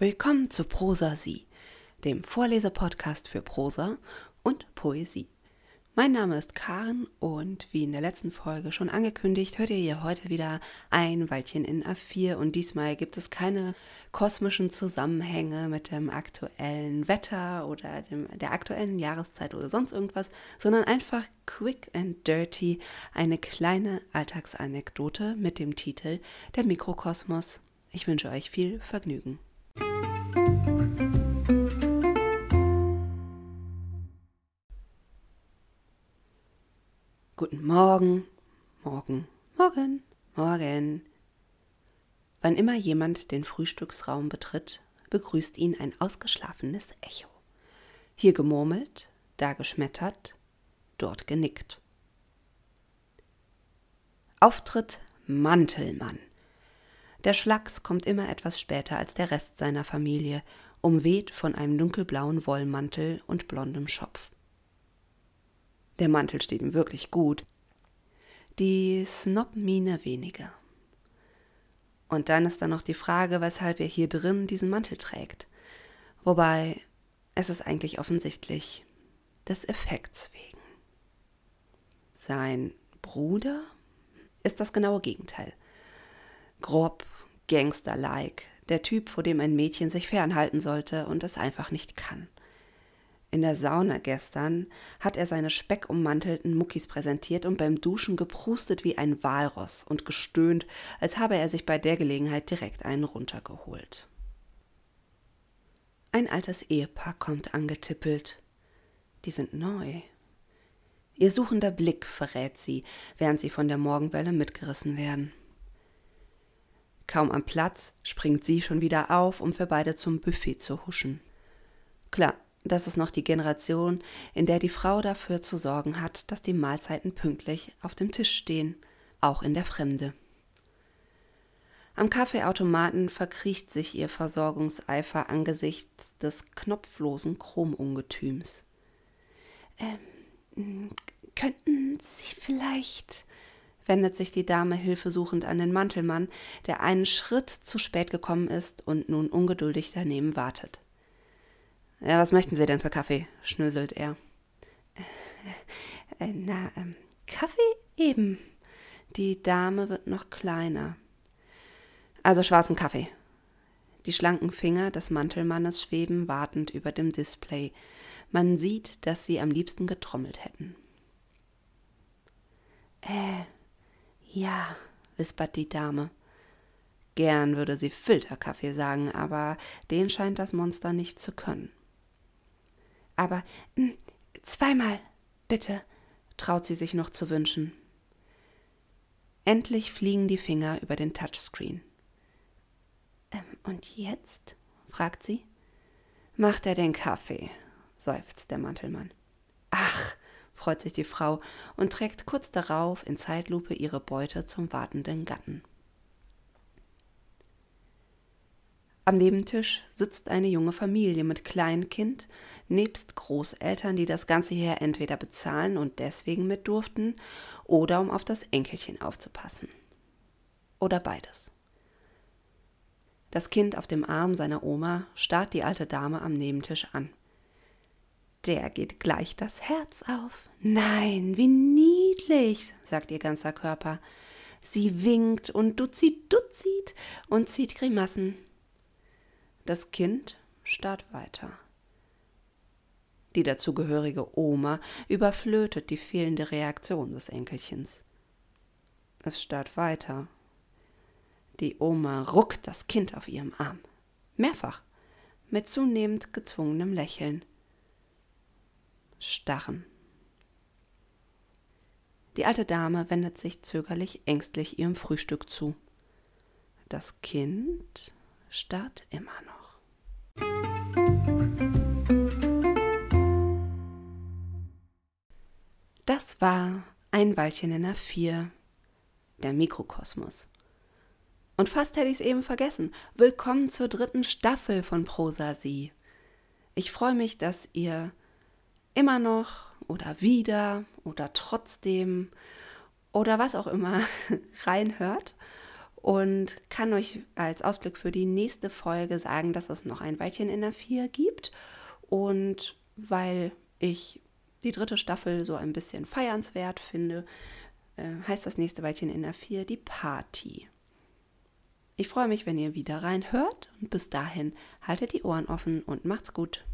Willkommen zu Prosa Sie, dem Vorlesepodcast für Prosa und Poesie. Mein Name ist Karen und wie in der letzten Folge schon angekündigt, hört ihr hier heute wieder ein Waldchen in A4 und diesmal gibt es keine kosmischen Zusammenhänge mit dem aktuellen Wetter oder dem, der aktuellen Jahreszeit oder sonst irgendwas, sondern einfach quick and dirty eine kleine Alltagsanekdote mit dem Titel Der Mikrokosmos. Ich wünsche euch viel Vergnügen. Guten Morgen, morgen, morgen, morgen. Wann immer jemand den Frühstücksraum betritt, begrüßt ihn ein ausgeschlafenes Echo. Hier gemurmelt, da geschmettert, dort genickt. Auftritt Mantelmann. Der Schlacks kommt immer etwas später als der Rest seiner Familie, umweht von einem dunkelblauen Wollmantel und blondem Schopf. Der Mantel steht ihm wirklich gut. Die Snobmine weniger. Und dann ist da noch die Frage, weshalb er hier drin diesen Mantel trägt. Wobei es ist eigentlich offensichtlich des Effekts wegen. Sein Bruder ist das genaue Gegenteil. Grob, gangsterlike, der Typ, vor dem ein Mädchen sich fernhalten sollte und es einfach nicht kann. In der Sauna gestern hat er seine speckummantelten Muckis präsentiert und beim Duschen geprustet wie ein Walross und gestöhnt, als habe er sich bei der Gelegenheit direkt einen runtergeholt. Ein altes Ehepaar kommt angetippelt. Die sind neu. Ihr suchender Blick verrät sie, während sie von der Morgenwelle mitgerissen werden. Kaum am Platz springt sie schon wieder auf, um für beide zum Buffet zu huschen. Klar, das ist noch die Generation, in der die Frau dafür zu sorgen hat, dass die Mahlzeiten pünktlich auf dem Tisch stehen, auch in der Fremde. Am Kaffeeautomaten verkriecht sich ihr Versorgungseifer angesichts des knopflosen Chromungetüms. Ähm, könnten Sie vielleicht, wendet sich die Dame hilfesuchend an den Mantelmann, der einen Schritt zu spät gekommen ist und nun ungeduldig daneben wartet. Ja, was möchten Sie denn für Kaffee? schnöselt er. Äh, na, ähm, Kaffee eben. Die Dame wird noch kleiner. Also schwarzen Kaffee. Die schlanken Finger des Mantelmannes schweben wartend über dem Display. Man sieht, dass sie am liebsten getrommelt hätten. Äh, ja, wispert die Dame. Gern würde sie Filterkaffee sagen, aber den scheint das Monster nicht zu können. Aber hm, zweimal, bitte, traut sie sich noch zu wünschen. Endlich fliegen die Finger über den Touchscreen. Ähm, und jetzt? fragt sie. Macht er den Kaffee, seufzt der Mantelmann. Ach, freut sich die Frau und trägt kurz darauf in Zeitlupe ihre Beute zum wartenden Gatten. Am Nebentisch sitzt eine junge Familie mit Kleinkind, nebst Großeltern, die das Ganze hier entweder bezahlen und deswegen mit durften, oder um auf das Enkelchen aufzupassen. Oder beides. Das Kind auf dem Arm seiner Oma starrt die alte Dame am Nebentisch an. Der geht gleich das Herz auf. Nein, wie niedlich, sagt ihr ganzer Körper. Sie winkt und dutzit dutzit und zieht Grimassen. Das Kind starrt weiter. Die dazugehörige Oma überflötet die fehlende Reaktion des Enkelchens. Es starrt weiter. Die Oma ruckt das Kind auf ihrem Arm. Mehrfach. Mit zunehmend gezwungenem Lächeln. Starren. Die alte Dame wendet sich zögerlich ängstlich ihrem Frühstück zu. Das Kind starrt immer noch. Das war ein Weilchen in der Vier, der Mikrokosmos. Und fast hätte ich es eben vergessen. Willkommen zur dritten Staffel von Prosa Sie. Ich freue mich, dass ihr immer noch oder wieder oder trotzdem oder was auch immer reinhört und kann euch als Ausblick für die nächste Folge sagen, dass es noch ein Weilchen in der 4 gibt. Und weil ich die dritte Staffel so ein bisschen feiernswert finde, äh, heißt das nächste Weilchen in der 4 die Party. Ich freue mich, wenn ihr wieder reinhört und bis dahin haltet die Ohren offen und macht's gut.